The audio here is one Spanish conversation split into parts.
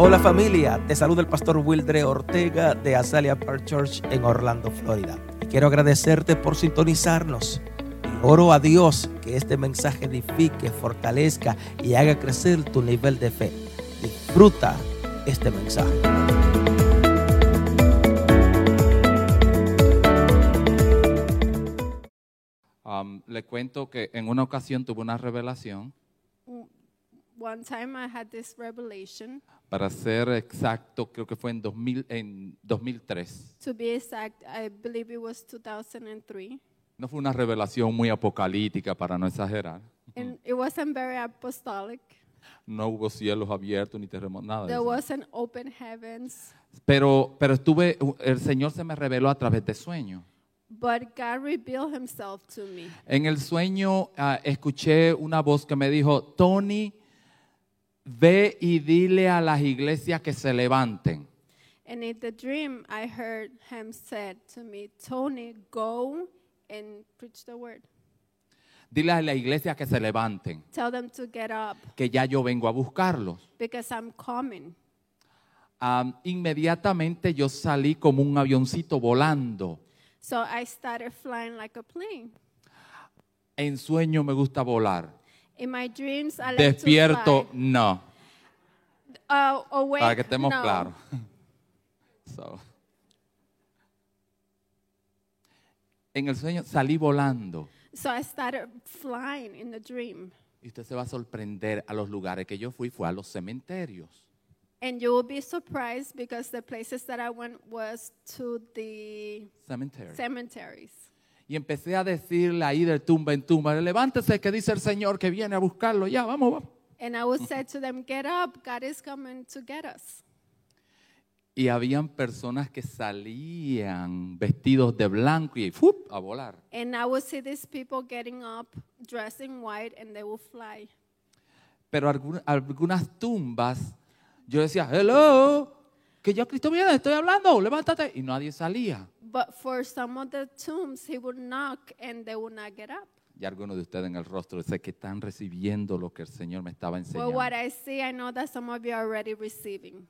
Hola familia, te saluda el pastor Wildre Ortega de Azalea Park Church en Orlando, Florida. Y quiero agradecerte por sintonizarnos. Y oro a Dios que este mensaje edifique, fortalezca y haga crecer tu nivel de fe. Disfruta este mensaje. Um, le cuento que en una ocasión tuve una revelación, One time I had this revelation. para ser exacto, creo que fue en, 2000, en 2003. To be exact, I believe it was 2003. No fue una revelación muy apocalíptica, para no exagerar. And it wasn't very apostolic. No hubo cielos abiertos ni terremotos, nada There wasn't open heavens. Pero, pero estuve, el Señor se me reveló a través de sueños. But God revealed himself to me. En el sueño ah, escuché una voz que me dijo, Tony, ve y dile a las iglesias que se levanten. And in the dream, I heard him said to me, Tony, go and preach the word. Dile a las iglesias que se levanten, Tell them to get up que ya yo vengo a buscarlos. because I'm coming. Am, inmediatamente yo salí como un avioncito volando. So I started flying like a plane. En sueño me gusta volar. In my dreams, I like Despierto, to fly. no. Uh, awake, Para que estemos no. claros. So. En el sueño salí volando. So I started flying in the dream. Y usted se va a sorprender a los lugares que yo fui, fue a los cementerios. And you will be surprised because the places that I went was to the Cementerios. cemeteries. Y empecé a decirle ahí de tumba en tumba, levántese que dice el Señor que viene a buscarlo. Ya, vamos, vamos. And I would say to them, Get up, God is coming to get us. Y habían personas que salían vestidos de blanco y ¡fup! a volar. And I would see these people getting up, dressed in white, and they will fly. Pero algun- algunas tumbas, yo decía, hello, que ya Cristo viene, estoy hablando, levántate. Y nadie salía. But for some of the tombs, he would knock and they would not get up. Y algunos de ustedes en el rostro sé que están recibiendo lo que el Señor me estaba enseñando. what I see, I know that some of you are already receiving.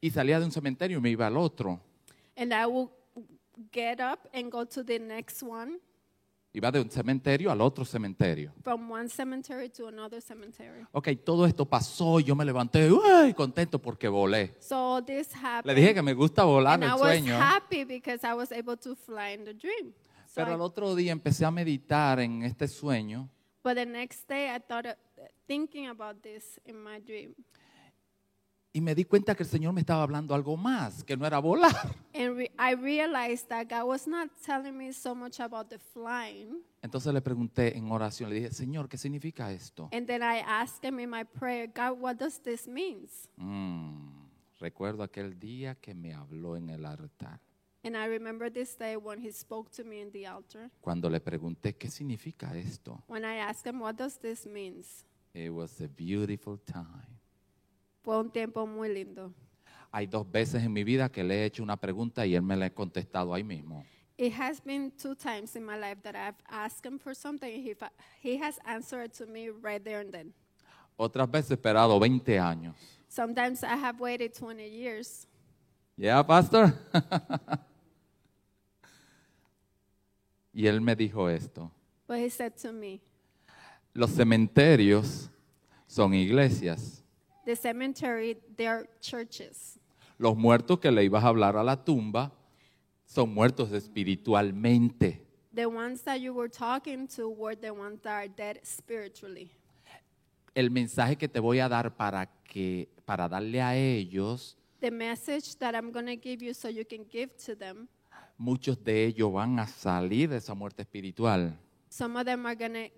Y salía de un cementerio y me iba al otro. And I will get up and go to the next one, Iba de un cementerio al otro cementerio. from one cemetery to another cemetery. Ok, todo esto pasó y yo me levanté, ¡uy! contento porque volé. So this happened. Le dije que me gusta volar and en I el was sueño. happy because I was able to fly in the dream. So Pero I- al otro día empecé a meditar en este sueño but the next day, I thought, thinking about this in my dream. Y me di cuenta que el Señor me estaba hablando algo más, que no era volar. And re- I realized that God was not telling me so much about the flying. Entonces le pregunté en oración, le dije, Señor, ¿qué significa esto? And then I asked him in my prayer, God, what does this mean? Mm, recuerdo aquel día que me habló en el altar, And I remember this day when he spoke to me in the altar. cuando le pregunté, ¿qué significa esto? When I asked him, what does this mean? It was a beautiful time. Fue un tiempo muy lindo. Hay dos veces en mi vida que le he hecho una pregunta y él me la ha contestado ahí mismo. It has been two times in my life that I've asked him for something. He, fa- he has answered to me right there and then. Otras veces he esperado 20 años. Sometimes I have waited 20 years. Yeah, pastor. y él me dijo esto. But he said to me, Los cementerios son iglesias. The cemetery, they're churches. Los muertos que le ibas a hablar a la tumba son muertos espiritualmente. The ones that you were talking to were the ones that are dead spiritually. El mensaje que te voy a dar para que para darle a ellos, The message that I'm going to give you so you can give to them, muchos de ellos van a salir de esa muerte espiritual. some of them are going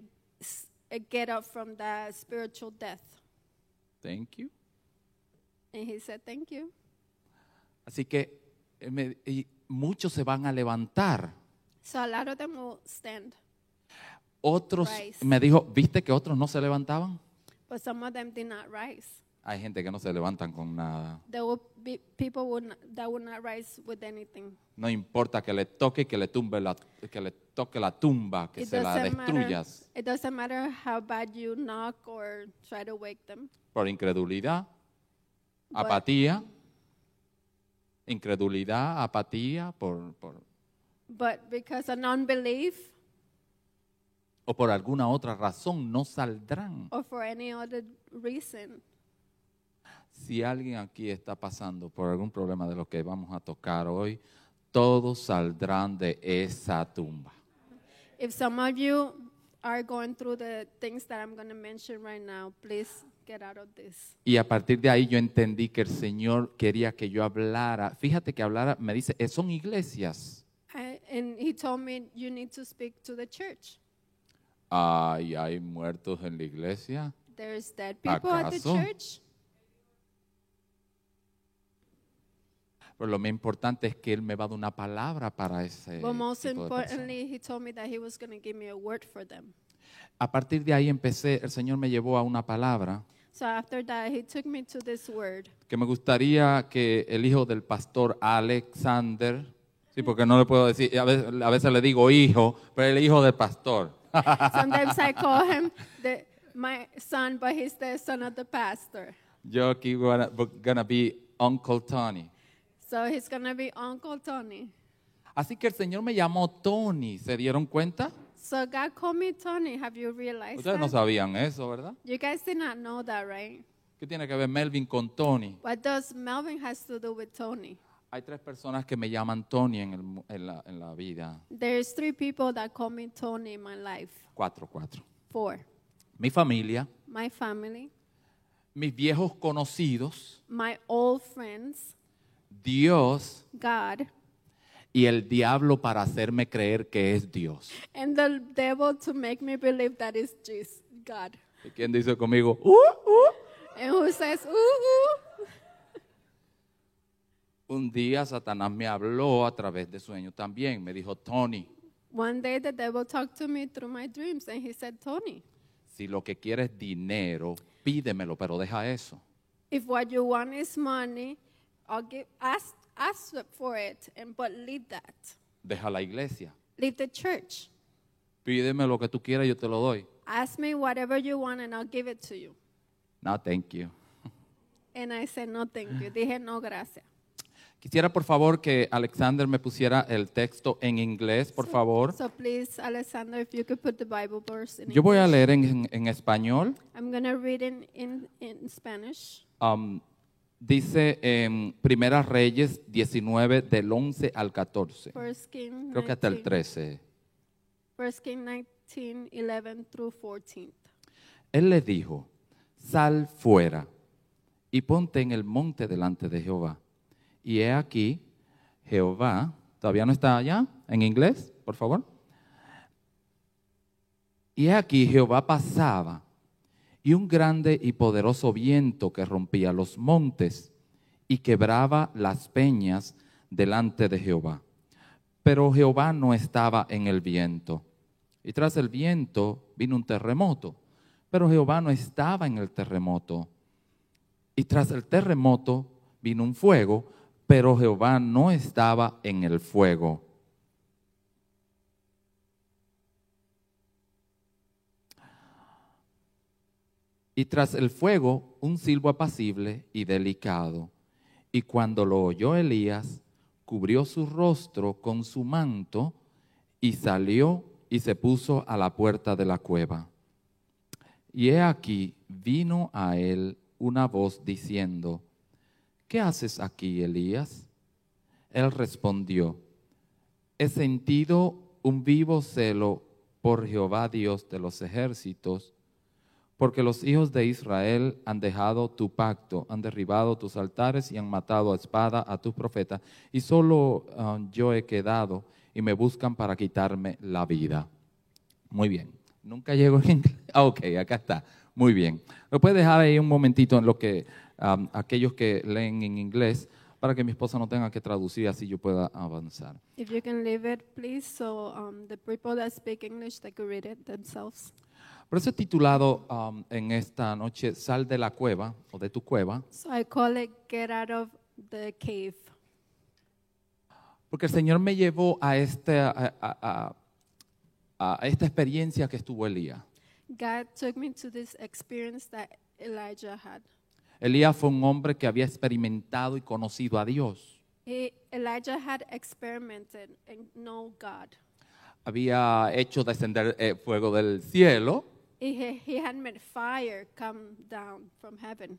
to get up from the spiritual death. Thank you. And he said, Thank you. Así que eh, me- y muchos se van a levantar. So a lot of them will stand, Otros, Rise. me dijo, ¿viste que otros no se levantaban? but some of them did not rise. Hay gente que no se levantan con nada. There will be people would not, that would not rise with anything. No importa que le toque que le tumbe la, que le toque la tumba, que It se la doesn't matter. destruyas It doesn't matter how bad you knock or try to wake them. por incredulidad. Apatía, incredulidad, apatía por, por- But because of non-belief o por alguna otra razón no saldrán. or for any other reason, Si alguien aquí está pasando por algún problema de lo que vamos a tocar hoy, todos saldrán de esa tumba. if some of you are going through the things that I'm going to mention right now, please get out of this. Y a partir de ahí yo entendí que el Señor quería que yo hablara. Fíjate que hablara, me dice, "Eh, son iglesias. I, and he told me you need to speak to the church. Ay, hay muertos en la iglesia. There's dead people at the ¿Acaso? church. Pero lo más importante es que Él me va a dar una palabra para ese But most tipo de importantly, he told me that he was going to give me a word for them. A partir de ahí empecé, el Señor me llevó a una palabra So after that, he took me to this word. que me gustaría que el hijo del pastor Alexander, sí, porque no le puedo decir, a veces, a veces le digo hijo, pero el hijo del pastor. Sometimes I call him the, my son, but he's the son of the pastor. Yo aquí gonna, gonna be Uncle Tony. So he's going to be Uncle Tony. Así que el Señor me llamó Tony, ¿se dieron cuenta? So God called me Tony. Have you realized Ustedes no that? sabían eso, ¿verdad? You guys did not know that, right? ¿Qué tiene que ver Melvin con Tony? What does Melvin has to do with Tony? Hay tres personas que me llaman Tony en, el mu- en la, en la vida. There's three people that call me Tony in my life. Cuatro, cuatro. Four. Mi familia, My family, mis viejos conocidos, my old friends, Dios God, y el diablo para hacerme creer que es Dios. and the devil to make me believe that it's Jesus, God. ¿Y quién dice conmigo? "Uh, uh"? And who says, ooh, ooh. Un día Satanás me habló a través de sueños también. Me dijo, Tony, One day the devil talked to me through my dreams and he said, Tony, si lo que quieres es dinero, pídemelo, pero deja eso. if what you want is money, I'll give ask ask for it and but leave that. Deja la iglesia. Leave the church. Pídeme lo que tú quieras, yo te lo doy. Ask me whatever you want and I'll give it to you. No, thank you. And I said, no, thank you. Dije, no, gracias. Quisiera, por favor, que Alexander me pusiera el texto en inglés, por favor. So please, Alexander, if you could put the Bible verse in Yo voy a English. leer en, en español. I'm going to read in, in, in Spanish. Um, dice en Primera Reyes 19, del 11 al 14. First King Creo que hasta el 19, 13. First King 19, 11 through 14. Él le dijo, sal fuera y ponte en el monte delante de Jehová. Y he aquí, Jehová, todavía no está allá, en inglés, por favor. Y he aquí, Jehová pasaba, y un grande y poderoso viento que rompía los montes y quebraba las peñas delante de Jehová. Pero Jehová no estaba en el viento. Y tras el viento vino un terremoto. Pero Jehová no estaba en el terremoto. Y tras el terremoto vino un fuego, pero Jehová no estaba en el fuego. Y tras el fuego un silbo apacible y delicado. Y cuando lo oyó Elías, cubrió su rostro con su manto y salió y se puso a la puerta de la cueva. Y he aquí vino a él una voz diciendo, ¿qué haces aquí, Elías? Él respondió, he sentido un vivo celo por Jehová Dios de los ejércitos, porque los hijos de Israel han dejado tu pacto, han derribado tus altares y han matado a espada a tus profetas, y solo ah, yo he quedado y me buscan para quitarme la vida. Muy bien. Nunca llego en inglés. Ah, ok, acá está. Muy bien. ¿Me puede dejar ahí un momentito en lo que um, aquellos que leen en inglés para que mi esposa no tenga que traducir así yo pueda avanzar? If you can leave it, please, so um, the people that speak English, they could read it themselves. Por eso he titulado um, en esta noche Sal de la cueva o de tu cueva, So I call it Get Out of the Cave. porque el Señor me llevó a, este, a, a- a- a esta experiencia que estuvo Elías. God took me to this experience that Elijah had. Elías fue un hombre que había experimentado y conocido a Dios. He, Elijah had experimented and know God. Había hecho descender eh, fuego del cielo. He, he had made fire come down from heaven.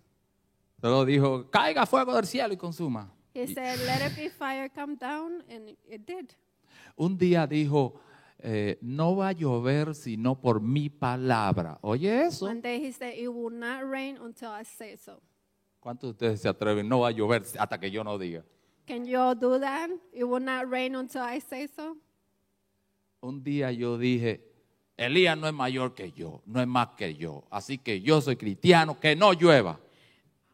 Luego dijo, caiga fuego del cielo y consuma. He said, Let it be fire come down, and it did. Un día dijo, eh, no va a llover sino por mi palabra. Oye eso. One day he said, It will not rain until I say so. ¿Cuántos de ustedes se atreven? No va a llover hasta que yo no diga. Can you all do that? It will not rain until I say so. Un día yo dije, Elías no es mayor que yo, no es más que yo. Así que yo soy cristiano, que no llueva.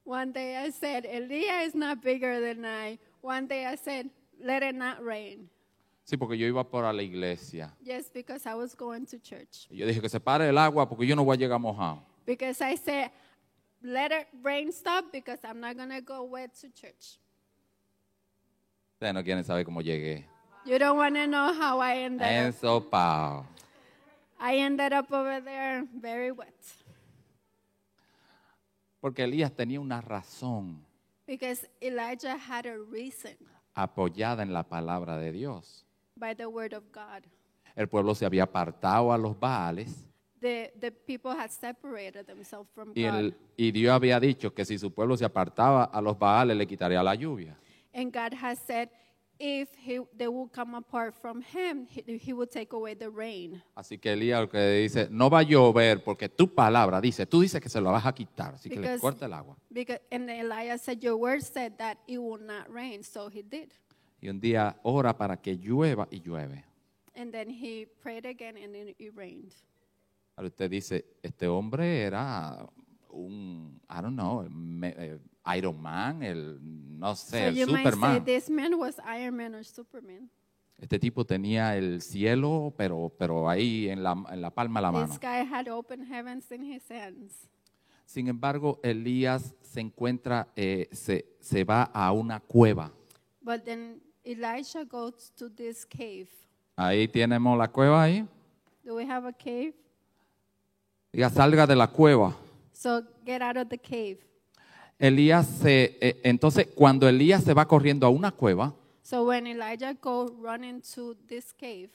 One day I said, Elijah is not bigger than I. One day I said, Let it not rain. Sí, porque yo iba para la iglesia. Just because I was going to church. Y yo dije que se pare el agua porque yo no voy a llegar mojado. Because I said, Let it rain stop because I'm not going to go wet to church. Ustedes no quieren saber cómo llegué. You don't want to know how I ended up. Ensopado. I ended up over there very wet. Porque Elías tenía una razón Because Elijah had a reason apoyada en la palabra de Dios. by the word of God. El pueblo se había apartado a los Baales The, the people had separated themselves from y, God. el- y Dios había dicho que si su pueblo se apartaba a los Baales le quitaría la lluvia. And God has said, if he, they will come apart from him, he, he will take away the rain. Así que Elías lo que dice, no va a llover porque tu palabra dice, tú dices que se lo vas a quitar, así que le Because- corta el agua. Because, and Elijah said, Your word said that it will not rain. So he did. Y un día ora para que llueva y llueve. And then he prayed again and then it rained. Ahora usted dice, este hombre era un, I don't know, me- eh, Iron Man, el, no sé, so el you might say Superman. this man was Iron Man or Superman. Este tipo tenía el cielo, pero, pero ahí en la, en la palma de la mano. This guy had open heavens in his hands. Sin embargo, Elías se encuentra, eh, se, se va a una cueva. But then Elisha goes to this cave. Ahí tenemos la cueva ahí. Do we have a cave? Diga, salga de la cueva. So get out of the cave. Elías se, eh, entonces cuando Elías se va corriendo a una cueva, So when Elijah go run into this cave,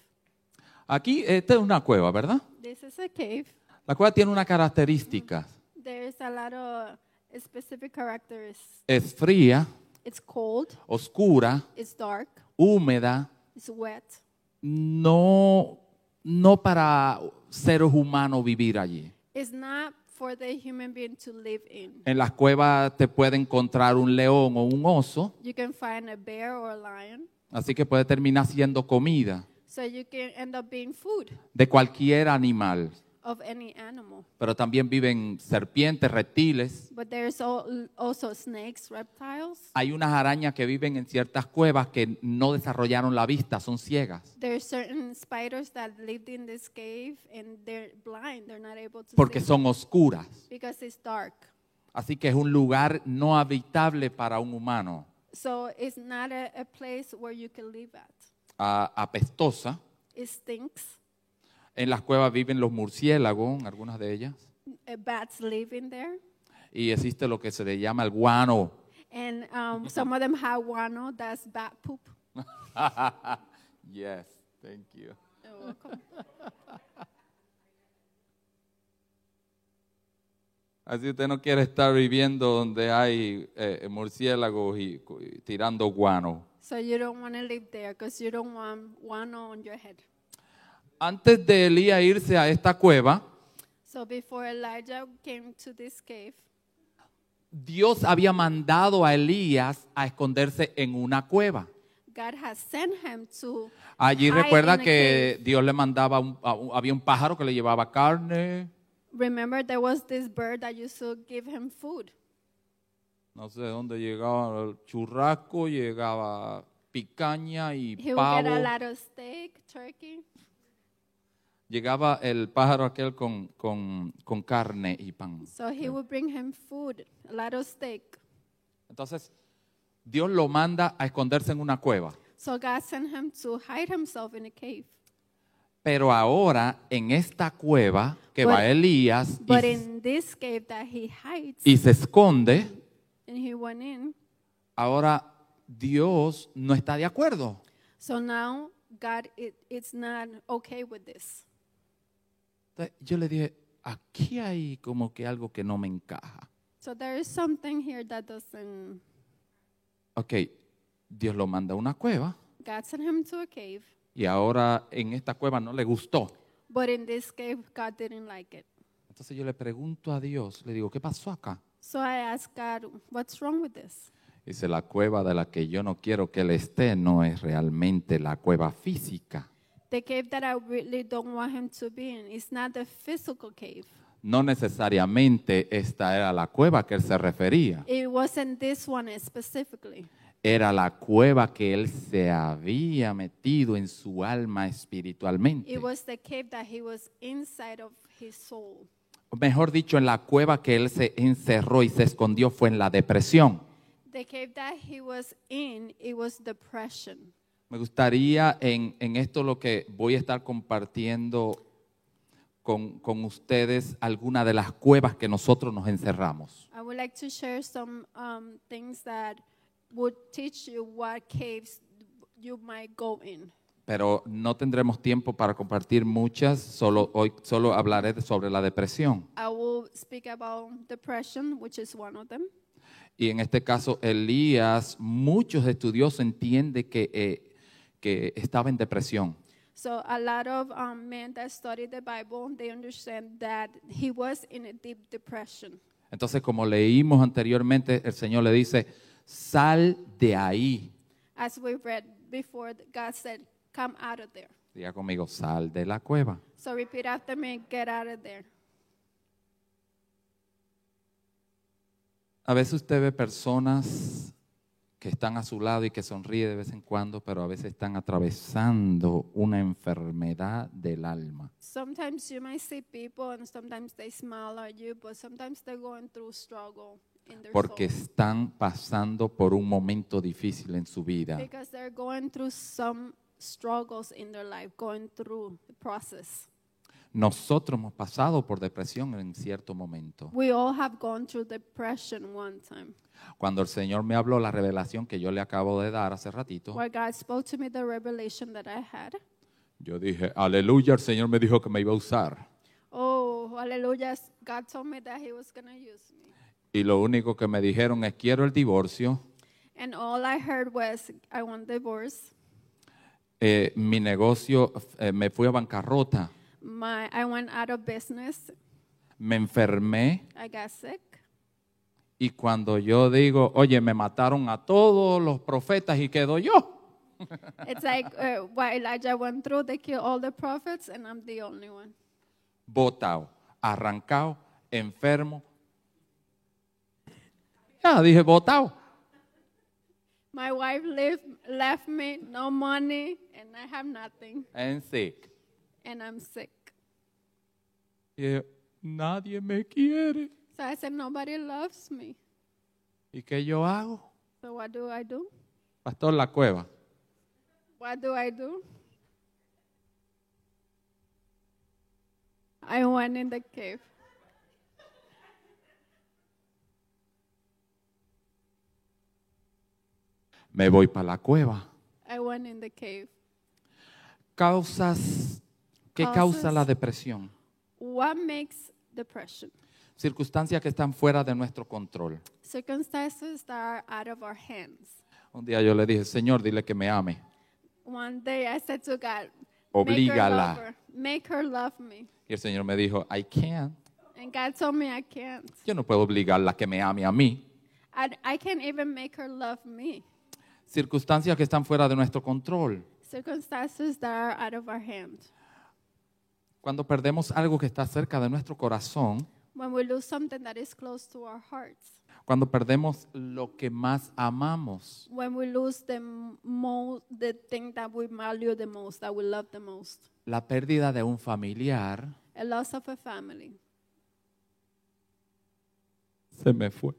aquí esta es una cueva, ¿verdad? this is a cave. La cueva tiene una característica. There's a lot of specific characters. Es fría, It's cold, oscura, it's dark, húmeda, it's wet. no, no para seres humanos vivir allí. It's not for the human being to live in. En las cuevas te puede encontrar un león o un oso, You can find a bear or a lion, así que puede terminar siendo comida so you can end up being food de cualquier animal. Of any animal. Pero también viven serpientes, reptiles. But there's al- also snakes, reptiles. Hay unas arañas que viven en ciertas cuevas que no desarrollaron la vista, son ciegas, There's certain spiders that lived in this cave and they're blind. They're not able to porque see son oscuras. because it's dark. Así que es un lugar no habitable para un humano. So it's not a, a place where you can live at. Ah, apestosa. It stinks. En las cuevas viven los murciélagos, algunas de ellas. Uh, Bats live in there. Y existe lo que se le llama el guano. And um, some of them have guano, that's bat poop. yes, thank you. You're welcome. Así usted no quiere estar viviendo donde hay eh, murciélagos y, y tirando guano. So you don't want to live there because you don't want guano on your head. Antes de Elías irse a esta cueva, So before Elijah came to this cave, Dios había mandado a Elías a esconderse en una cueva. God has sent him to Allí recuerda que. Dios le mandaba, un- había un pájaro que le llevaba carne, Remember, there was this bird that used to give him food. no sé dónde llegaba el churrasco, llegaba picaña y He would get a pavo. lot of steak, turkey. Llegaba el pájaro aquel con, con, con carne y pan. So he would bring him food, a lot of steak. Entonces, Dios lo manda a esconderse en una cueva. So God sent him to hide himself in a cave. Pero ahora, en esta cueva que But- va Elías y, But in this cave that he hides, y se esconde, went in. ahora Dios no está de acuerdo. So now God it, it's not okay with this. Yo le dije, aquí hay como que algo que no me encaja. So there is something here that doesn't. Ok, Dios lo manda a una cueva God sent him to a cave, y ahora en esta cueva no le gustó. but in this cave, God didn't like it. Entonces yo le pregunto a Dios, le digo, ¿qué pasó acá? So I asked God, "What's wrong with this?" Dice, la cueva de la que yo no quiero que él esté no es realmente la cueva física. The cave that I really don't want him to be in is not the physical cave. No necesariamente esta era la cueva que él se refería. It wasn't this one specifically. Era la cueva que él se había metido en su alma espiritualmente. It was the cave that he was inside of his soul. Mejor dicho, en la cueva que él se encerró y se escondió fue en la depresión. The cave that he was in, it was depression. Me gustaría en, en esto lo que voy a estar compartiendo con, con ustedes, algunas de las cuevas que nosotros nos encerramos. I would like to share some um, things that would teach you what caves you might go in. Pero no tendremos tiempo para compartir muchas, solo, hoy solo hablaré sobre la depresión. I will speak about depression, which is one of them. Y en este caso, Elías, muchos estudiosos entienden que, eh, que estaba en depresión. So a lot of um, men that study the Bible, they understand that he was in a deep depression. Entonces, como leímos anteriormente, el Señor le dice, sal de ahí. As we read before, God said, "Come out of there." Diga conmigo, sal de la cueva. So repeat after me, "Get out of there." A veces usted ve personas que están a su lado y que sonríe de vez en cuando, pero a veces están atravesando una enfermedad del alma. Sometimes you might see people, and sometimes they smile at you, but sometimes they're going through struggle in their Porque soul están pasando por un momento difícil en su vida. because they're going through some struggles in their life, going through the process. Nosotros hemos pasado por depresión en cierto momento. We all have gone through depression one time. Cuando el Señor me habló la revelación que yo le acabo de dar hace ratito, Where God spoke to me the revelation that I had. yo dije, aleluya, el Señor me dijo que me iba a usar. Oh, hallelujah. God told me that He was going to use me. Y lo único que me dijeron es, quiero el divorcio, And all I heard was, I want divorce. eh, mi negocio, eh, me fui a bancarrota, My, I went out of business. me enfermé I got sick. y cuando yo digo, oye, me mataron a todos los profetas y quedo yo. It's like uh, what Elijah went through. They killed all the prophets, and I'm the only one. Botado, arrancado, enfermo. Ya dije, botado. My wife left, left me, no money, and I have nothing, En sick. And I'm sick. Y nadie me quiere. So I said, nobody loves me. ¿Y qué yo hago? So what do I do? Pastor La Cueva. What do I do? I went in the cave. Me voy para la cueva. I went in the cave. Causas, ¿qué causa la depresión? What makes depression? Circunstancias que están fuera de nuestro control. Circumstances that are out of our hands. Un día yo le dije, Señor, dile que me ame. One day I said to God, Oblígala. Make her, love her. Make her love me. Y el Señor me dijo, I can't. And God told me I can't. Yo no puedo obligarla a que me ame a mí. I, I can't even make her love me. Circunstancias que están fuera de nuestro control. Circumstances that are out of our hands. Cuando perdemos algo que está cerca de nuestro corazón, When we lose something that is close to our hearts. cuando perdemos lo que más amamos, When we lose the most, the thing that we value the most, that we love the most. la pérdida de un familiar, A loss of a family. se me fue.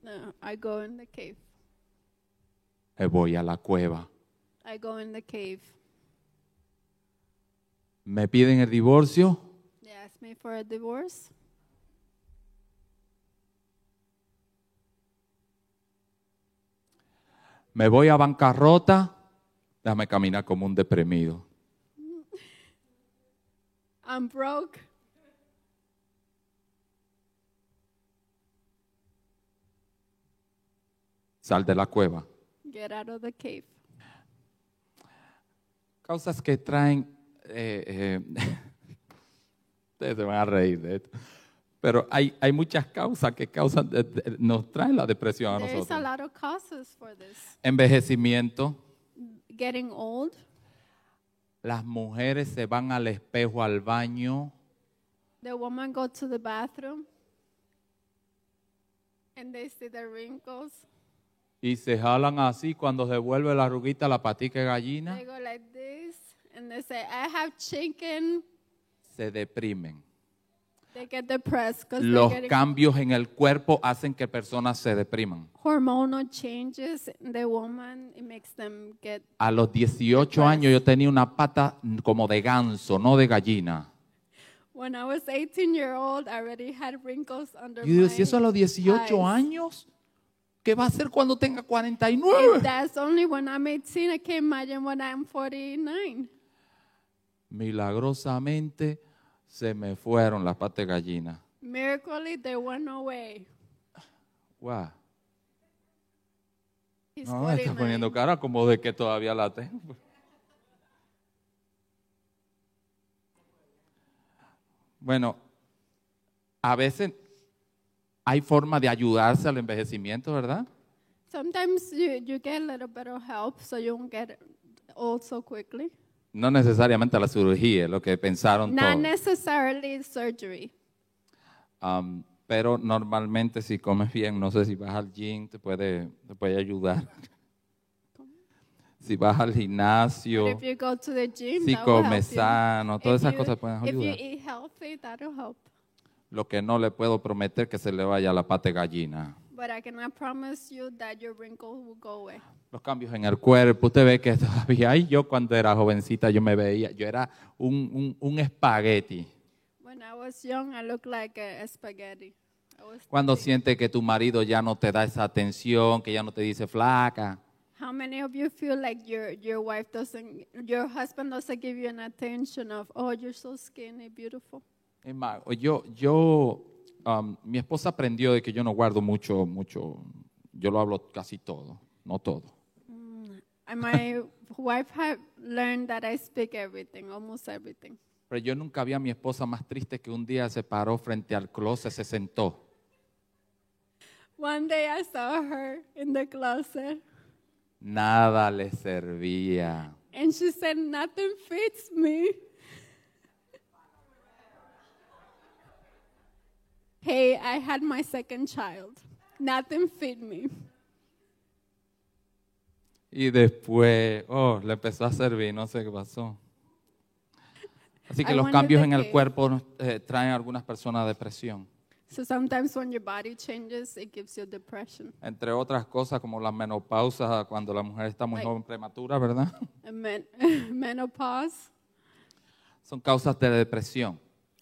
No, I go in the cave. Voy a la cueva. I go in the cave. Me piden el divorcio, They me for a divorce. Me voy a bancarrota, déjame caminar como un deprimido. I'm broke. Sal de la cueva. Get out of the cave. Causas que traen, eh, eh, ustedes se van a reír de esto, pero hay, hay muchas causas que causan, nos traen la depresión a There's a nosotros. lot of causes for this. Envejecimiento, Getting old. las mujeres se van al espejo, al baño, The woman go to the bathroom and they see the wrinkles. y se jalan así cuando se vuelve la ruguita, la patica de gallina, They go like this and they say, I have chicken. se deprimen. They get depressed because Los getting cambios en el cuerpo hacen que personas se depriman. hormonal changes in the woman. It makes them get. A los 18 años yo tenía una pata como de ganso, no de gallina. When I was 18 year old, I already had wrinkles under Y yo eso a los 18 eyes. años, ¿qué va a hacer cuando tenga If 49? that's only when I'm 18. I can't imagine when I'm 49. Milagrosamente se me fueron las patas de gallina. Miraculously, they went away. Wow. He's No, me está 49. poniendo cara como de que todavía la tengo. Bueno, a veces hay forma de ayudarse al envejecimiento, ¿verdad? Sometimes you, you get a little bit of help so you won't get old so quickly. No necesariamente la cirugía, lo que pensaron Not todos. necessarily surgery. Um, pero normalmente si comes bien, no sé si vas al gym, te puede, te puede ayudar. Si vas al But gimnasio, if you go to the gym, si that will help comes you. sano, todas If esas you- cosas pueden If you ayudar. eat healthy, that'll help. Lo que no le puedo prometer que se le vaya la pata de gallina. But I cannot promise you that your wrinkles will go away. Los cambios en el cuerpo, usted ve que todavía, ay, yo cuando era jovencita yo me veía, yo era un, un, un espagueti. When I was young, I looked like a, spaghetti. I was Cuando siente que tu marido ya no te da esa atención, que ya no te dice flaca. How many of you feel like your your wife doesn't, your husband doesn't give you an attention of, oh, you're so skinny, beautiful. Es más, yo, yo, um, mi esposa aprendió de que yo no guardo mucho, mucho, yo lo hablo casi todo, no todo. And my wife had learned that I speak everything, almost everything. Pero yo nunca vi a mi esposa más triste que un día se paró frente al closet, se sentó. One day I saw her in the closet, Nada le servía. and she said, "Nothing fits me." hey, I had my second child. Nothing fit me. Y después, oh, le empezó a servir, no sé qué pasó. Así que I los cambios en el cuerpo eh, traen a algunas personas depresión. So sometimes when your body changes, it gives you depression. Entre otras cosas como la menopausa, cuando la mujer está muy Like- joven, prematura, ¿verdad? Men- menopause, Son causas de depresión.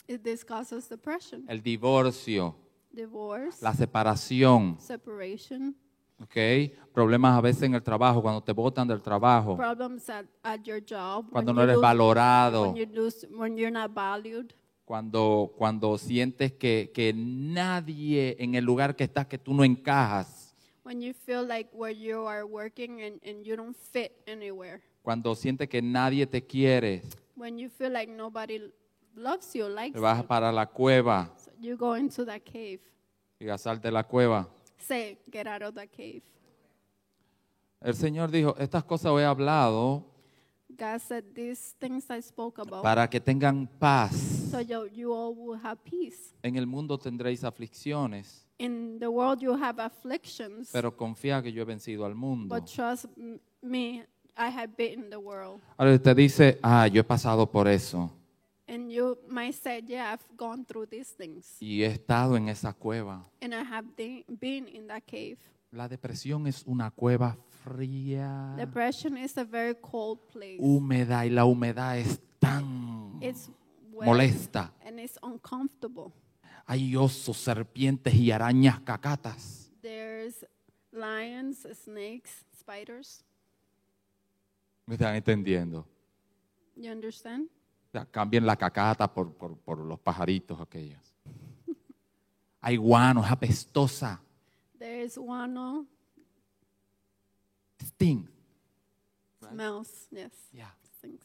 it, this causes depression. El divorcio, Divorce, la separación, separation, ¿ok? Problemas a veces en el trabajo, cuando te botan del trabajo, problems at, at your job. cuando when no eres lose- valorado, When, you lose, when you're not valued. cuando, cuando sientes que, que nadie en el lugar que estás, que tú no encajas, When you feel like where you are working and, and you don't fit anywhere. cuando sientes que nadie te quiere, When you feel like nobody loves you, likes te vas you. para la cueva So you go into that cave. y a sal de la cueva. Say, get out of that cave. El Señor dijo, estas cosas he hablado God said, these things I spoke about, para que tengan paz. so you, you all will have peace. En el mundo tendréis aflicciones, In the world you have afflictions, pero confía que yo he vencido al mundo. but trust me, I have beaten the world. Ahora usted dice, ah, yo he pasado por eso And you might say, yeah, I've gone through these things. y he estado en esa cueva. And I have de- been in that cave. La depresión es una cueva fría, Depression is a very cold place. húmeda y la humedad es tan It's wet molesta. and it's uncomfortable. Hay osos, serpientes y arañas cacatas. There's lions, snakes, spiders. ¿Me están entendiendo? You understand? Cambien la cacata por, por, por los pajaritos aquellos. Hay guano, es apestosa. There is guano, Sting. smells, yes, Ya, things,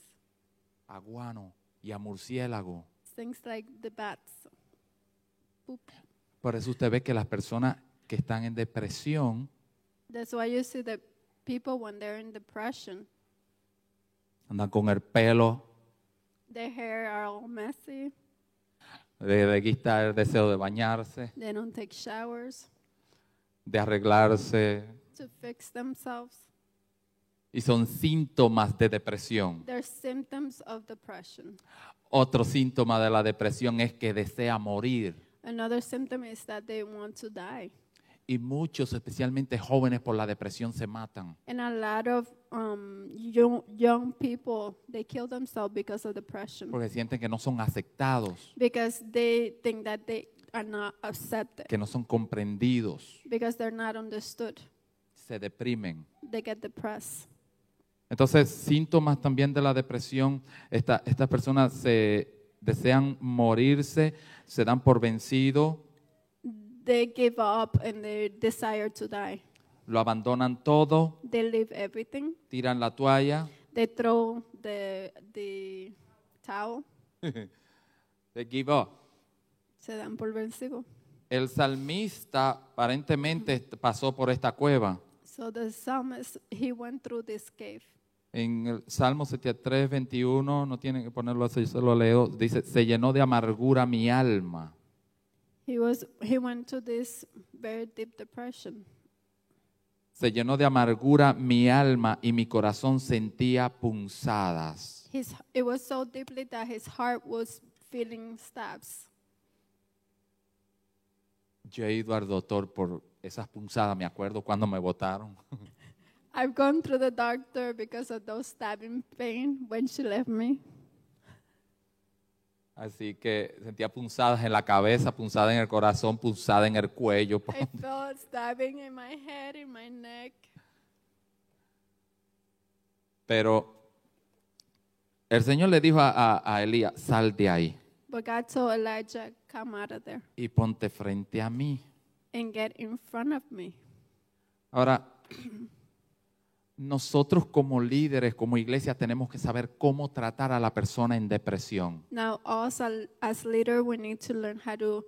a guano y a murciélago. things like the bats. Poop. Por eso usted ve que las personas que están en depresión That's why you see the people when they're in depression, andan con el pelo, their hair are all messy. de, de quitar el deseo de bañarse, They don't take showers de arreglarse, to fix themselves. y son síntomas de depresión. They're symptoms of depression. Otro síntoma de la depresión es que desea morir. Another symptom is that they want to die. Y muchos, especialmente jóvenes por la depresión, se matan. And a lot of um, young, young people, they kill themselves because of depression. Porque sienten que no son aceptados, Because they think that they are not accepted. que no son comprendidos, Because they're not understood. se deprimen. They get depressed. Entonces, síntomas también de la depresión, esta- estas personas se desean morirse, se dan por vencido, They give up and they desire to die. lo abandonan todo, They leave everything. tiran la toalla, They throw the, the towel. they give up. Se dan por vencido. El salmista aparentemente pasó por esta cueva. So the psalmist, he went through this cave. En el Salmo 73, 21, no tienen que ponerlo así, yo se lo leo, dice, se llenó de amargura mi alma. He was he went to this very deep depression. Se llenó de amargura mi alma y mi corazón sentía punzadas. His it was so deeply that his heart was feeling stabs. Yo he ido al doctor por esas punzadas, me acuerdo cuando me botaron. I've gone through the doctor because of those stabbing pain when she left me. Así que sentía punzadas en la cabeza, punzadas en el corazón, punzadas en el cuello. I felt stabbing in my head, in my neck. Pero el Señor le dijo a, a- a Elías, sal de ahí But God told Elijah, come out of there y ponte frente a mí. and get in front of me. Ahora, nosotros como líderes, como iglesia, tenemos que saber cómo tratar a la persona en depresión. Now, us as leader, we need to learn how to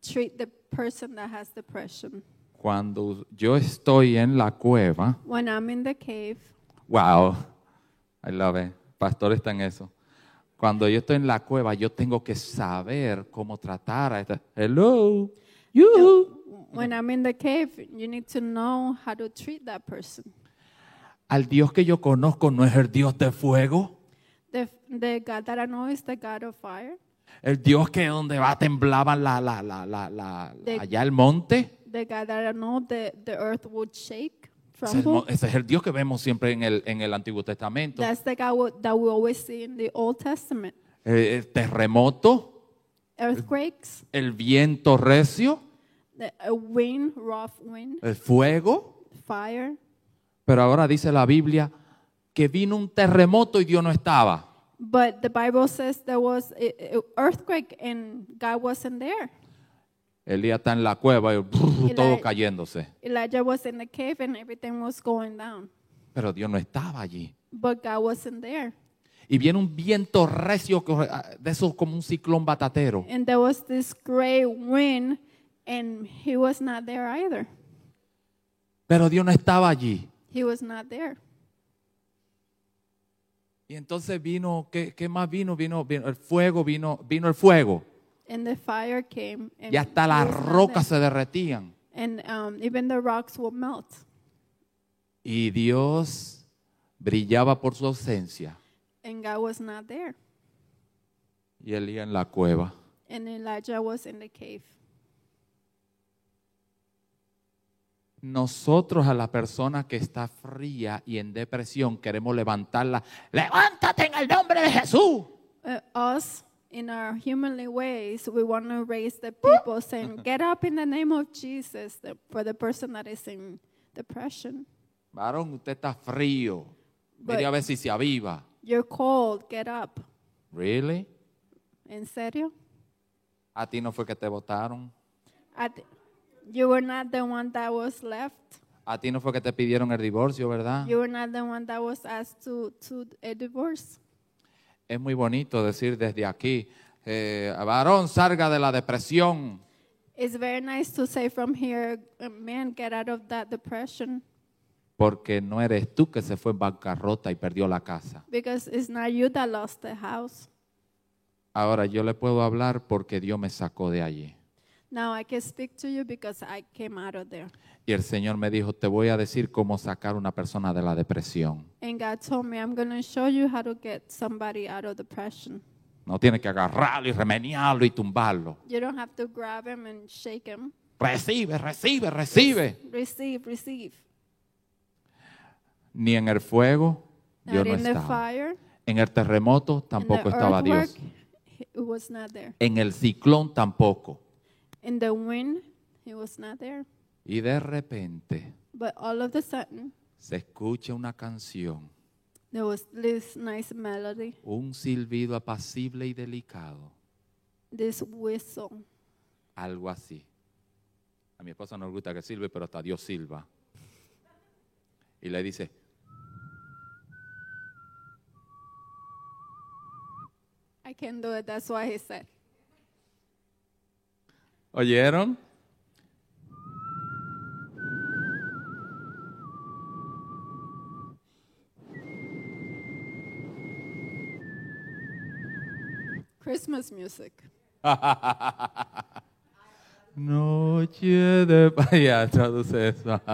treat the person that has depression. Cuando yo estoy en la cueva, When I'm in the cave, wow, I love it. Pastor está en eso. Cuando yo estoy en la cueva, yo tengo que saber cómo tratar a esta. Hello, you. when I'm in the cave, you need to know how to treat that person. Al Dios que yo conozco no es el Dios de fuego. The, the God that I know is the God of fire, El Dios que donde va temblaban la, la, la, la, la- De- allá el monte. the God that I know the, the earth would shake, Ese es, el, mo- tremble. ese es el Dios que vemos siempre en el, en el Antiguo Testamento. That's the God wo- that we always see in the Old Testament. El, el terremoto, Earthquakes, el viento recio, the a wind, rough wind, el fuego. fire. Pero ahora dice la Biblia que vino un terremoto y Dios no estaba. But the Bible says there was an earthquake and God wasn't there. Elías está en la cueva y brrr, todo cayéndose. Elijah was in the cave and everything was going down. Pero Dios no estaba allí. But God wasn't there. Y viene un viento recio ah, de esos como un ciclón batatero. And there was this great wind and he was not there either. Pero Dios no estaba allí. He was not there. Y entonces vino, ¿qué, qué más vino? vino? Vino el fuego, vino, vino el fuego. And the fire came and Y hasta las rocas se derretían. and um, even the rocks will melt. Y Dios brillaba por su ausencia. And God was not there. Y Elías en la cueva. And Elijah was in the cave. Nosotros a la persona que está fría y en depresión queremos levantarla. Levántate en el nombre de Jesús. Uh, us, in our humanly ways, we want to raise the people saying, Get up in the name of Jesus for the person that is in depression. Varón, usted está frío. Mire a ver si se aviva. You're cold, get up. ¿Really? ¿En serio? A ti no fue que te votaron. You were not the one that was left. A ti no fue que te pidieron el divorcio, ¿verdad? You were not the one that was asked to, to a divorce. Es muy bonito decir desde aquí, eh, varón, salga de la depresión. It's very nice to say from here, man, get out of that depression Porque no eres tú que se fue en bancarrota y perdió la casa. because it's not you that lost the house. Ahora yo le puedo hablar porque Dios me sacó de allí. Now I can speak to you because I came out of there. Y el Señor me dijo, te voy a decir cómo sacar una persona de la depresión. And God told me, I'm going to show you how to get somebody out of depression. No tienes que agarrarlo y remeniarlo y tumbarlo. You don't have to grab him and shake him. Recibe, recibe, recibe. Receive, receive. Ni en el fuego Not no in the estaba. fire. En el terremoto in the tampoco estaba Dios. It was not there. En el ciclón tampoco. In the wind, he was not there. Y de repente But all of a sudden, se escucha una canción, there was this nice melody, un silbido apacible y delicado, this whistle. algo así. A mi esposa no le gusta que silbe, pero hasta Dios silba. Y le dice, I can do it. That's why he said. ¿Oyeron? Christmas music. Noche de ya traduce eso.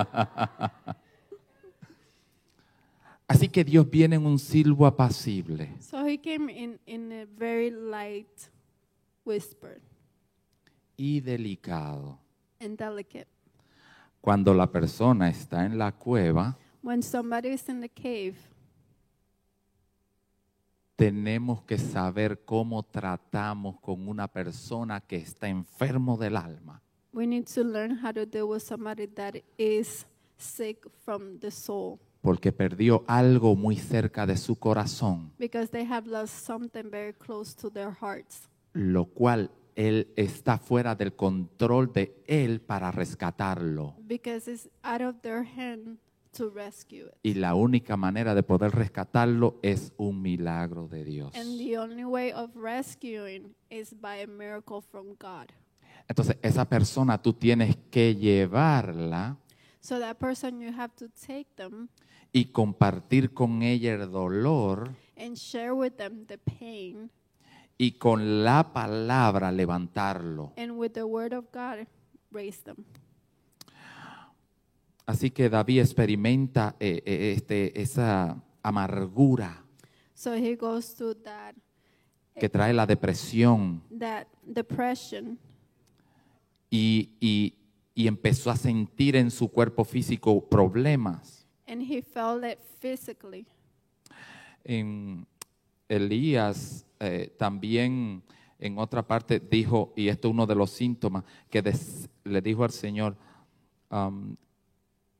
Así que Dios viene en un silbo apacible So he came in in a very light whisper y delicado. and delicate. Cuando la persona está en la cueva, When somebody is in the cave, tenemos que saber cómo tratamos con una persona que está enfermo del alma. we need to learn how to deal with somebody that is sick from the soul porque perdió algo muy cerca de su corazón, because they have lost something very close to their hearts. lo cual él está fuera del control de él para rescatarlo. because it's out of their hand to rescue it. Y la única manera de poder rescatarlo es un milagro de Dios. And the only way of rescuing is by a miracle from God. Entonces, esa persona tú tienes que llevarla So that person you have to take them y compartir con ella el dolor and share with them the pain y con la palabra levantarlo. and with the word of God raise them. Así que David experimenta eh, eh, este, esa amargura So he goes to that que trae la depresión that depression y, y- y empezó a sentir en su cuerpo físico problemas. and he felt it physically. En Elías eh, también en otra parte dijo, y esto es uno de los síntomas, que des- le dijo al Señor, um,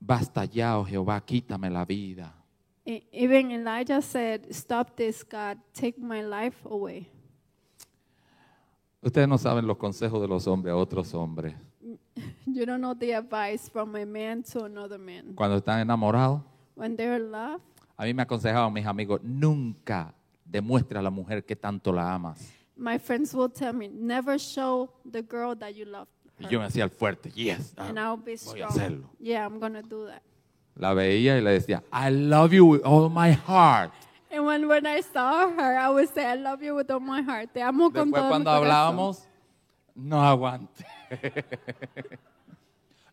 basta ya, oh Jehová, quítame la vida. E- Even Elijah said, Stop this, God, take my life away. Ustedes no saben los consejos de los hombres a otros hombres. You don't know the advice from a man to another man. Cuando están enamorados, When they're in love, a mí me aconsejaban mis amigos, nunca demuestre a la mujer que tanto la amas. my friends will tell me, Never show the girl that you love. Y her." yo me hacía el fuerte, yes, ah, and I'll be voy a strong. hacerlo. Yeah, I'm to do that. La veía y le decía, I love you with all my heart. And when, when I saw her, I would say, I love you with all my heart. Te amo con Después todo cuando mi corazón. hablábamos, no aguante.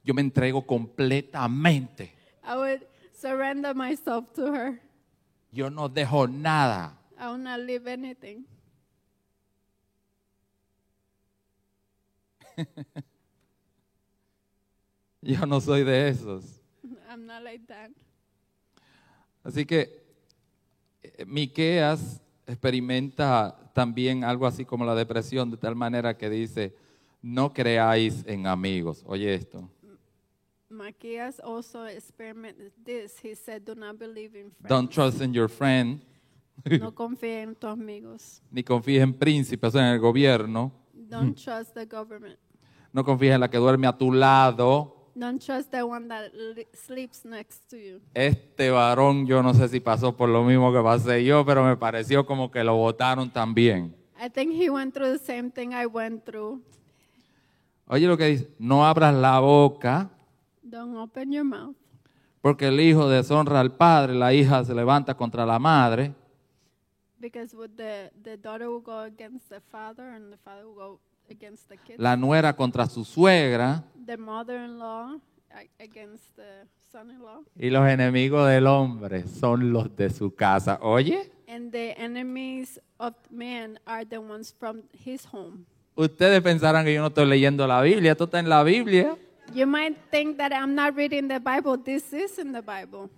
Yo me entrego completamente. I would surrender myself to her. Yo no dejo nada. I will not leave anything. Yo no soy de esos. I'm not like that. Así que eh, Miqueas experimenta también algo así como la depresión, de tal manera que dice, no creáis en amigos. Oye esto. Macias also experimented this. He said, "Do not believe in friends. Don't trust in your friend, no confíe en tus amigos. ni confíes en príncipes, en el gobierno. Don't trust the government. No confíes en la que duerme a tu lado. Don't trust the one that sleeps next to you." Este varón, yo no sé si pasó por lo mismo que pasé yo, pero me pareció como que lo votaron también. I think he went through the same thing I went through. Oye lo que dice, no abras la boca, Don't open your mouth porque el hijo deshonra al padre, la hija se levanta contra la madre. Because would the the daughter will go against the father and the father will go against the kid. la nuera contra su suegra the mother-in-law against the son-in-law. y los enemigos del hombre son los de su casa. Oye, And the enemies of man are the ones from his home. ustedes pensarán que yo no estoy leyendo la Biblia, esto está en la Biblia. You might think that I'm not reading the Bible. This is in the Bible.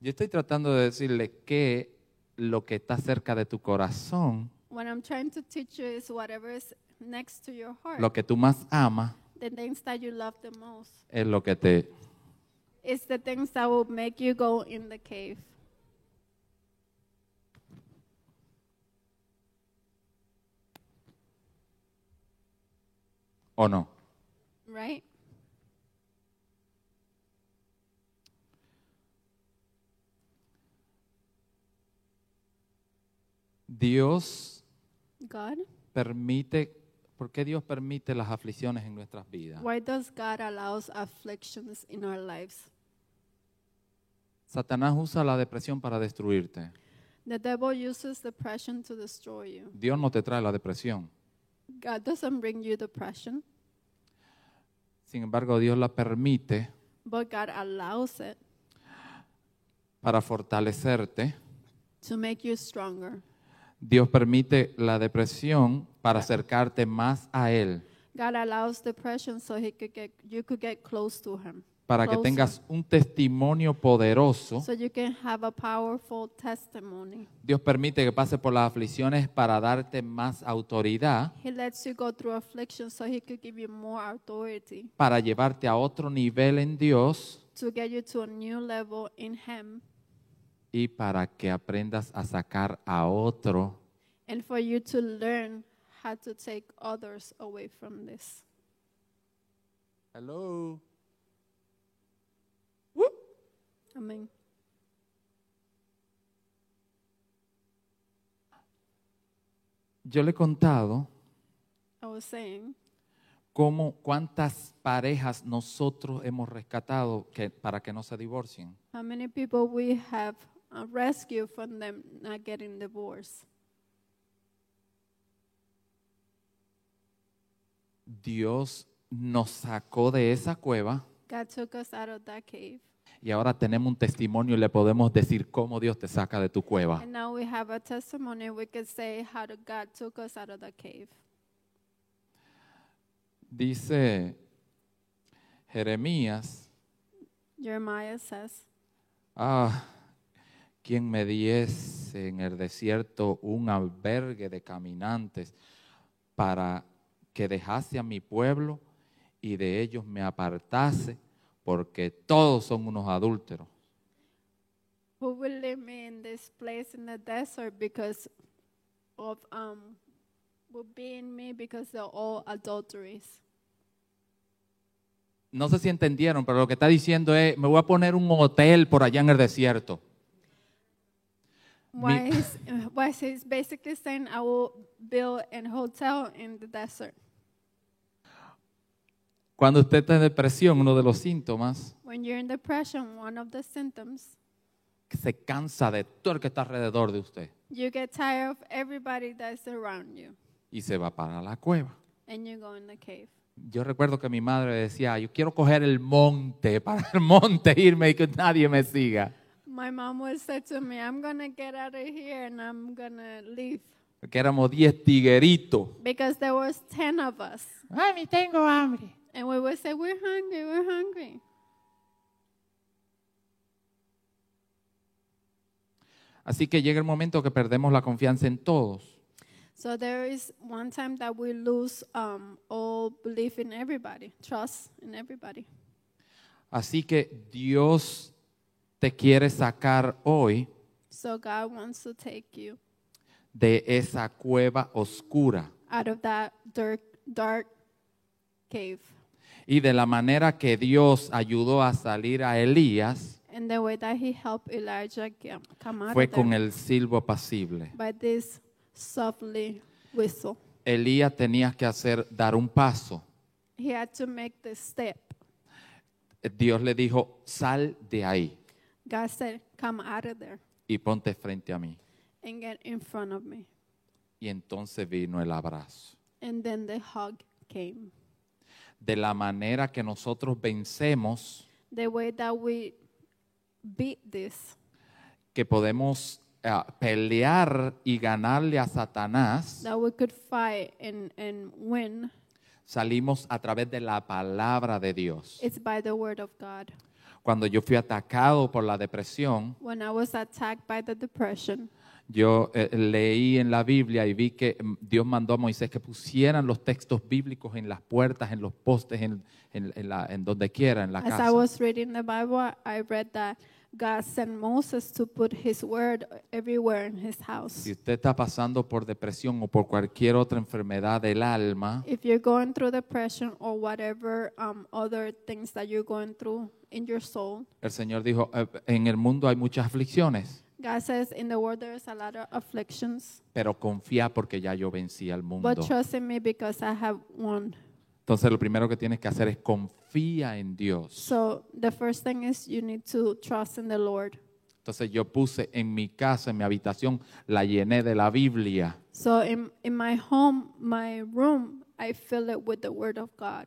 Yo estoy tratando de decirle que lo que está cerca de tu corazón, What I'm trying to teach you is whatever is next to your heart, lo que tú más amas, the things that you love the most, es lo que te... is the things that will make you go in the cave. ¿O no? Right? Dios God? permite, ¿por qué Dios permite las aflicciones en nuestras vidas? Why does God allows afflictions in our lives? Satanás usa la depresión para destruirte. The devil uses depression to destroy you. Dios no te trae la depresión. God doesn't bring you depression, Sin embargo, Dios la permite but God allows it para fortalecerte. to make you stronger. Dios permite la depresión para acercarte más a Él, God allows depression so he could get you could get close to him. para que Closer. tengas un testimonio poderoso. So you can have a powerful testimony. Dios permite que pase por las aflicciones para darte más autoridad, He lets you go through affliction so he could give you more authority para llevarte a otro nivel en Dios to get you to a new level in him y para que aprendas a sacar a otro and for you to learn how to take others away from this. Hello. Amen. Yo le he contado I was saying cómo cuántas parejas nosotros hemos rescatado que, para que no se divorcien. how many people we have uh, rescued from them not getting divorced. Dios nos sacó de esa cueva God took us out of that cave. y ahora tenemos un testimonio y le podemos decir cómo Dios te saca de tu cueva. And now we have a testimony. We could say how God took us out of the cave. Dice Jeremías, Jeremiah says, ah, quien me diese en el desierto un albergue de caminantes para que dejase a mi pueblo y de ellos me apartase, porque todos son unos adúlteros. Who will leave me in this place in the desert because of um will be in me because they're all adulteries. No sé si entendieron, pero lo que está diciendo es, me voy a poner un hotel por allá en el desierto. Why is why he's basically saying I will build an hotel in the desert. Cuando usted está en depresión, uno de los síntomas, When you're in depression, one of the symptoms, se cansa de todo el que está alrededor de usted you get tired of everybody that's around you y se va para la cueva. and you go in the cave. Yo recuerdo que mi madre decía, yo quiero coger el monte, para el monte irme y que nadie me siga. My mom would say to me, I'm gonna get out of here and I'm gonna leave. Porque éramos 10 tigueritos. Because there was ten of us. Mami, tengo hambre. And we would say, We're hungry, we're hungry. Así que llega el momento que perdemos la confianza en todos. So there is one time that we lose um, all belief in everybody, trust in everybody. Así que Dios te quiere sacar hoy So God wants to take you de esa cueva oscura out of that dark, dark cave. y de la manera que Dios ayudó a salir a Elías And the way that he helped Elijah come out fue con el silbo apacible. by this softly whistle. Elías tenía que hacer dar un paso. He had to make this step. Dios le dijo, sal de ahí God said, Come out of there y ponte frente a mí. and get in front of me. Y entonces vino el abrazo. And then the hug came. De la manera que nosotros vencemos, The way that we beat this, que podemos ah, pelear y ganarle a Satanás, that we could fight and, and win, salimos a través de la palabra de Dios. it's by the word of God. Cuando yo fui atacado por la depresión, When I was attacked by the depression, yo eh, leí en la Biblia y vi que mm, Dios mandó a Moisés que pusieran los textos bíblicos en las puertas, en los postes, en, en- en la- en donde quiera, en la as I casa. was reading the Bible, I read that God sent Moses to put his word everywhere in his house. Si usted está pasando por depresión o por cualquier otra enfermedad del alma, If you're going through depression or whatever um, other things that you're going through in your soul, el Señor dijo, "Eh, en el mundo hay muchas aflicciones, God says in the world there's a lot of afflictions, pero confía porque ya yo vencí al mundo. but trust in me because I have won. Entonces lo primero que tienes que hacer es confía en Dios. So the first thing is you need to trust in the Lord. Entonces yo puse en mi casa, en mi habitación, la llené de la Biblia. So in, in my home, my room, I fill it with the word of God.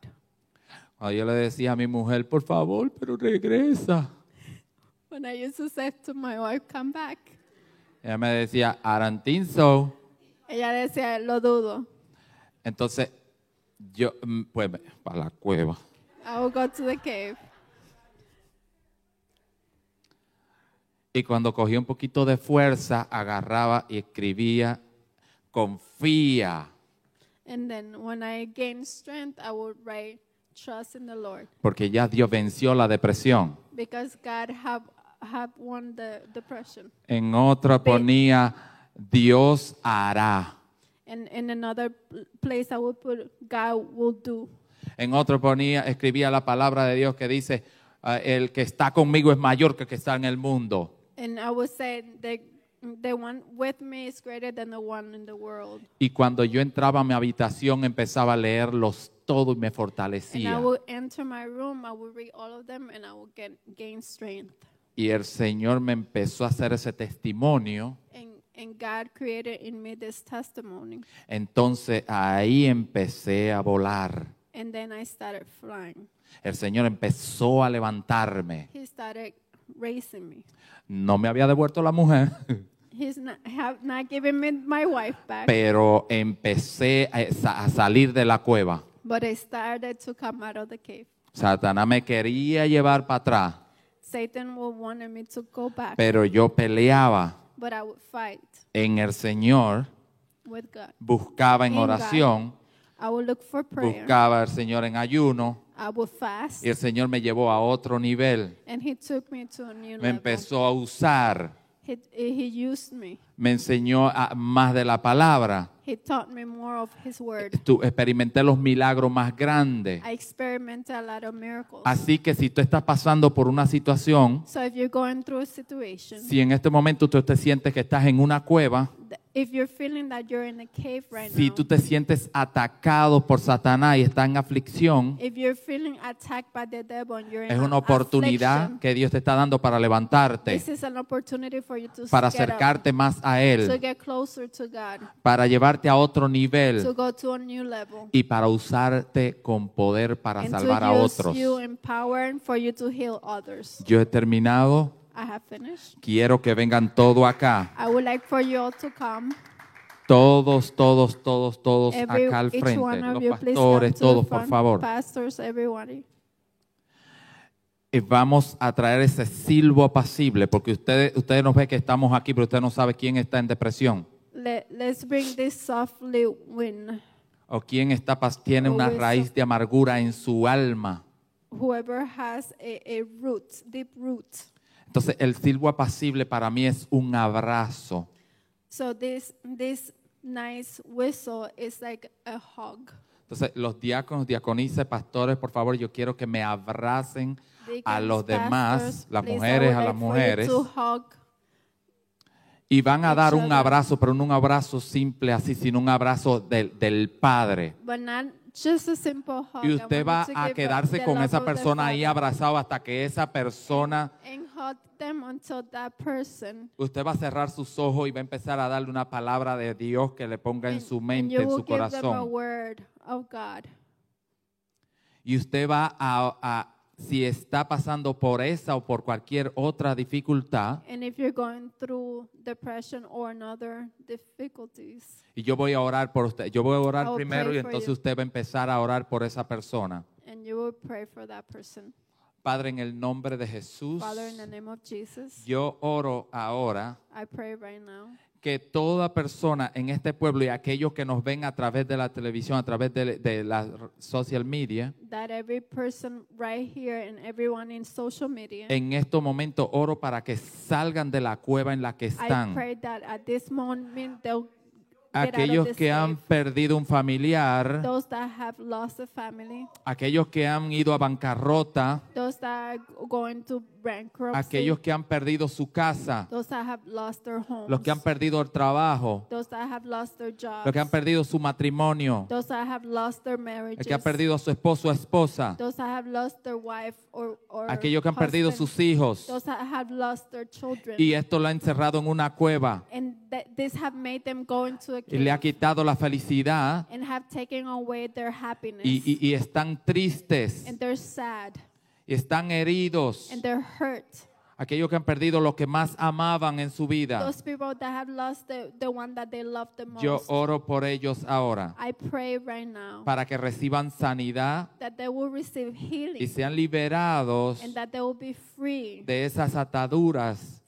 Cuando yo le decía a mi mujer, por favor, pero regresa. When I used to say to my wife, come back, Ella me decía, Arantinzo. ella decía, lo dudo. Entonces yo, mm, pues, para la cueva. I will go to the cave. Y cuando cogía un poquito de fuerza, agarraba y escribía, confía. And then when I gain strength, I would write, trust in the Lord. Porque ya Dios venció la depresión. Because God have, have won the depression. En otra ponía, Dios hará. And in another pl- place, I would put, God will do. En otro ponía, escribía la palabra de Dios que dice, ah, el que está conmigo es mayor que el que está en el mundo. And I would say, the, the one with me is greater than the one in the world. Y cuando yo entraba a mi habitación empezaba a leerlos todo y me And I fortalecía. would enter my room, I would read all of them, and I would get, gain strength. Y el Señor me empezó a hacer ese testimonio. And, and God created in me this testimony. Entonces ahí empecé a volar. And then I started flying. El Señor empezó a levantarme. He started raising me. No me había devuelto la mujer, He's not, have not given me my wife back, pero empecé a, a salir de la cueva. but I started to come out of the cave. Satanás me quería llevar para atrás, Satan wanted me to go back, pero yo peleaba but I would fight en el Señor, with God. buscaba en In God. oración, I would look for prayer. buscaba al Señor en ayuno I would fast, y el Señor me llevó a otro nivel. and He took me to a new Me level. empezó a usar, He, he used me. me enseñó a- más de la palabra. He taught me more of His word. Tu- experimenté los milagros más grandes. I experimented a lot of miracles. Así que si tú estás pasando por una situación, So if you're going through a situation, si en este momento tú te sientes que estás en una cueva, th- if you're feeling that you're in a cave right si now, tú te sientes atacado por Satanás y estás en aflicción, if you're feeling attacked by the devil and you're in es a- una oportunidad affliction, que Dios te está dando para levantarte, this is an opportunity for you to para get up, acercarte más a to Él, get closer to God, para llevarte a otro to nivel go to a new level, y para usarte con poder para and salvar a to use otros. you in power and for you to heal others. Yo he terminado. I have finished. Quiero que vengan todos acá. I would like for you all to come. Todos, todos, todos, todos Every, acá al frente. Los you, pastores, to todos, por favor. Pastors, everybody. Y vamos a traer ese silbo apacible, porque ustedes, ustedes nos ven que estamos aquí, pero usted no sabe quién está en depresión Let, let's bring this softly wind. o quién está, tiene una raíz de amargura en su alma. whoever has a, a root, deep root. Entonces el silbo apacible para mí es un abrazo. So this this nice whistle is like a hug. Entonces los diáconos, diaconisas, pastores, por favor, yo quiero que me abracen a los demás, las mujeres a las mujeres, y van a dar un abrazo, pero no un abrazo simple así, sino un abrazo del, del Padre. But not just a simple hug. Y usted va a quedarse con esa persona ahí abrazado hasta que esa persona, Hug them until that person. usted va a cerrar sus ojos y va a empezar a darle una palabra de Dios que le ponga en su mente, you en su give them a corazón. word of God. Y usted va a, a- si está pasando por esa o por cualquier otra dificultad, And if you're going through depression or another difficulties, y yo voy a orar por usted, yo voy a orar primero y entonces you. usted va a empezar a orar por esa persona. and you will pray for that person. Padre, en el nombre de Jesús, Father, in the name of Jesus, yo oro ahora I pray right now que toda persona en este pueblo y aquellos que nos ven a través de la televisión, a través de, de la social media, that every person right here and everyone in social media, en estos momentos oro para que salgan de la cueva en la que I están. pray that at this moment they'll Aquellos que han perdido un familiar, Those that have lost a family, aquellos que han ido a bancarrota, those that are going to aquellos que han perdido su casa, those that have lost their homes, los que han perdido el trabajo, those that have lost their jobs, los que han perdido su matrimonio, those that have lost their el marriages, que ha perdido a su esposo o esposa, those that have lost their wife or, or aquellos que han perdido sus hijos. Those that have lost their children, y esto lo ha encerrado en una cueva. This have made them go into a y le ha quitado la felicidad. And have taken away their happiness, y, y- y están tristes. And they're sad están heridos. and they're hurt. Aquellos que han perdido lo que más amaban en su vida. Those people that have lost the, the one that they love the most. Yo oro por ellos ahora I pray right now para que reciban sanidad that they will receive healing y sean liberados and that they will be free de esas ataduras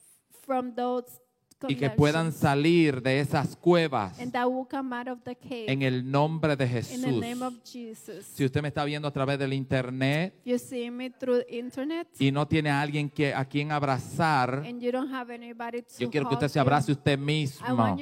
from those y que puedan salir de esas cuevas en el nombre de Jesús. Si usted me está viendo a través del internet internet y no tiene a alguien que, a quien abrazar, and you don't have anybody to yo quiero que usted se abrace usted mismo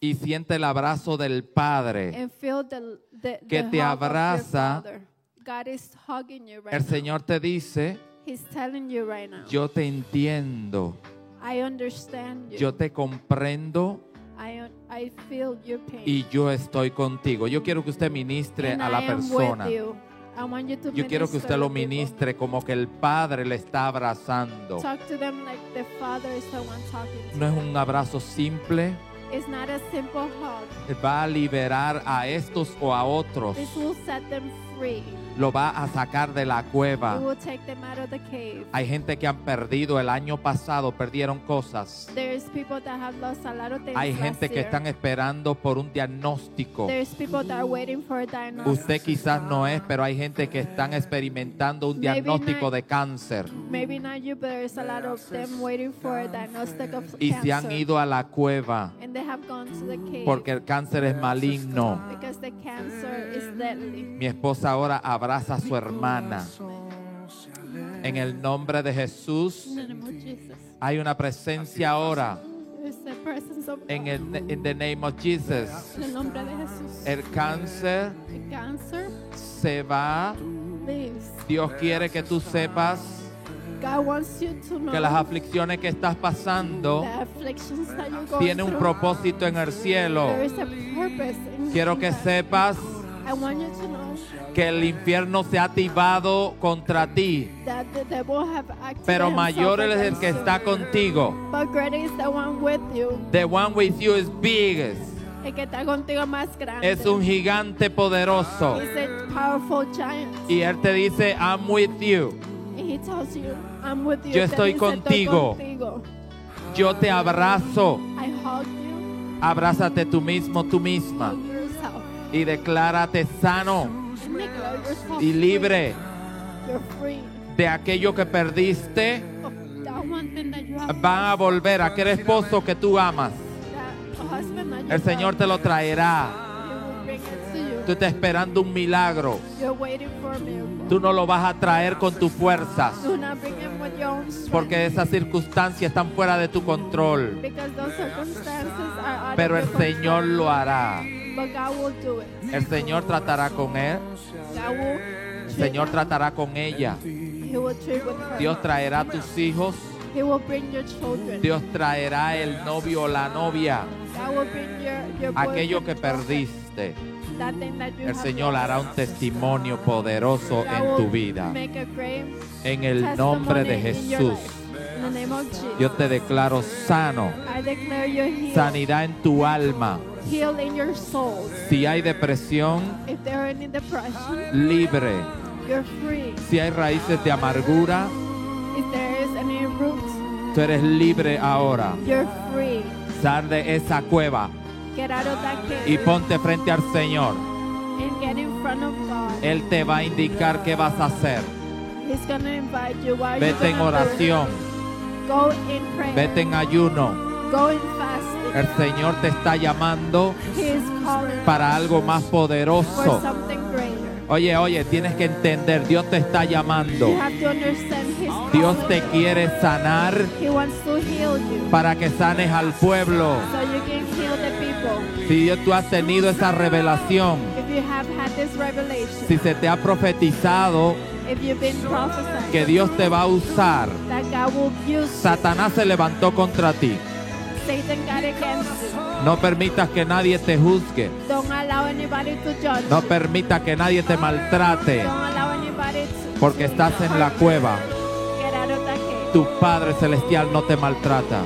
y siente el abrazo del Padre. and feel the, the, Que the te abraza. Father. God is hugging you right El now. Señor te dice, right yo te entiendo, I understand you. yo te comprendo I, I feel your pain. y yo estoy contigo. Yo quiero que usted ministre And a la I persona. with you. I want you to Yo quiero que usted lo ministre como que el Padre le está abrazando. Talk to them like the Father is the one talking to No es un abrazo simple, It's not a simple hug. va a liberar a estos o a otros. Lo va a sacar de la cueva. Hay gente que han perdido el año pasado, perdieron cosas. Hay gente que están esperando por un diagnóstico. Usted quizás no es, pero hay gente que están experimentando un diagnóstico de cáncer y se han ido a la cueva porque el cáncer es maligno. Mi esposa ahora abraza a su hermana. En el nombre de Jesús hay una presencia ahora. En el in the name of Jesus. En el nombre de Jesús. El cáncer se va. Dios quiere que tú sepas God wants you to know que las aflicciones que estás pasando tienen un propósito en el cielo. Quiero que sepas I want you to know que el infierno se ha activado contra ti, pero mayor es el que está contigo. The one with you. The one with you is biggest. El que está contigo más grande. Es un gigante poderoso. Y él te dice, I'm with you. And he tells you, I'm with you. Yo estoy dice, contigo. contigo. Yo te abrazo. I hug you. Abrázate tú mismo, tú misma. Y declárate sano y libre de aquello que perdiste. Van a volver a aquel esposo que tú amas. El Señor te lo traerá. Tú estás esperando un milagro. Tú no lo vas a traer con tus fuerzas. Porque esas circunstancias están fuera de tu control. Pero el. Señor lo hará. But God will do it. El Señor tratará con él. God will El Señor tratará con ella. He will treat with her. Dios traerá a tus hijos. He will bring your children. Dios traerá el novio o la novia. God will bring your, your Aquello que perdiste. that thing that you El Señor hará un testimonio poderoso God en tu vida. Make a great En el nombre de Jesús. Yo te declaro sano. I declare you healed. Sanidad en tu alma. In your soul. Si hay depresión, If there are any depression, libre. you're free. Si hay raíces de amargura, If there is any roots, tú eres libre ahora. you're free. Sal de esa cueva Get out of that cave y ponte frente al Señor. and get in front of God. Él te va a indicar qué vas a hacer. He's invite you. What are you Vete en gonna do? oración, Go in prayer. vete en ayuno. Go in fasting. El Señor te está llamando para algo más poderoso. Oye, oye, tienes que entender, Dios te está llamando. Dios te quiere sanar para que sanes al pueblo. Si tú has tenido esa revelación, si se te ha profetizado que Dios te va a usar, Satanás se levantó contra ti. Satan got against you. No permitas que nadie te juzgue. Don't allow anybody to judge No permita que nadie te maltrate Don't allow anybody to porque estás en la cueva. get out of that cave. Tu Padre Celestial no te maltrata.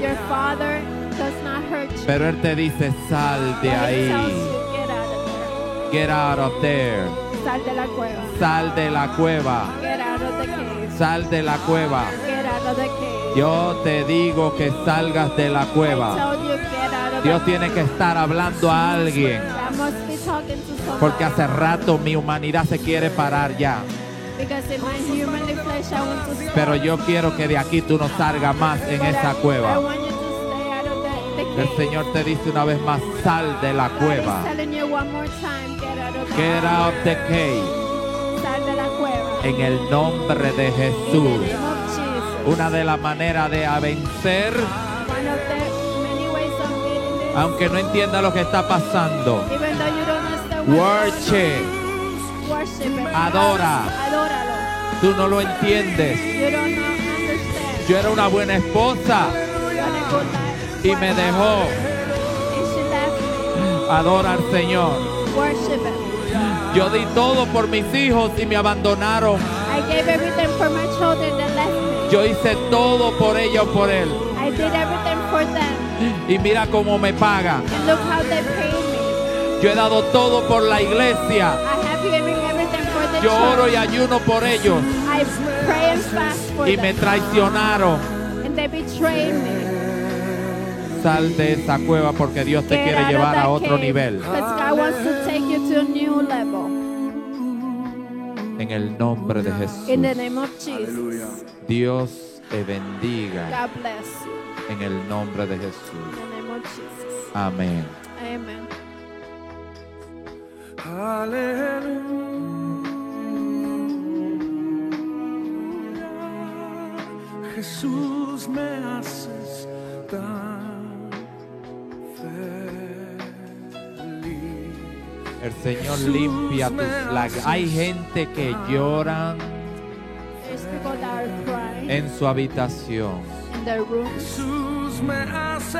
Your father does not hurt you. Pero Él te dice, sal de but ahí. you, get out of Get out of there. there. Sal de la cueva. Sal de la cueva. Get out of the cave. Sal de la cueva. Get out of the cave. Yo te digo que salgas de la cueva. Dios tiene que estar hablando a alguien. Porque hace rato mi humanidad se quiere parar ya. Pero yo quiero que de aquí tú no salgas más en esa cueva. El. Señor te dice una vez más, sal de la cueva. get out of the cave. out the cave. Sal de la cueva. En el nombre de Jesús. Una de las maneras de a vencer, aunque no entienda lo que está pasando. Worship. Adora. Adóralo. Tú no lo entiendes. Yo era una buena esposa y me dejó. And. Adora al Señor. Yo di todo por mis hijos y me abandonaron. I gave everything for my children that left me. Yo hice todo por ella o por él. I did everything for them. Y mira cómo me paga. And look how they paid me. Yo he dado todo por la iglesia. I have given everything for the Yo oro y ayuno por ellos. I pray and fast for Y me traicionaron. And they betrayed me. Sal de esa cueva porque Dios te Get quiere out of llevar a otro cave, nivel. God wants to take you to a new level. En el nombre de Jesús. In the name of Jesus. Dios te bendiga. God bless you. En el nombre de In Jesús. the name of Jesus. Amén. Amen. Aleluya. Jesús me haces tan El Señor limpia tus lágrimas. Hay gente que llora There's people that are crying en su habitación. in their rooms. Jesús me hace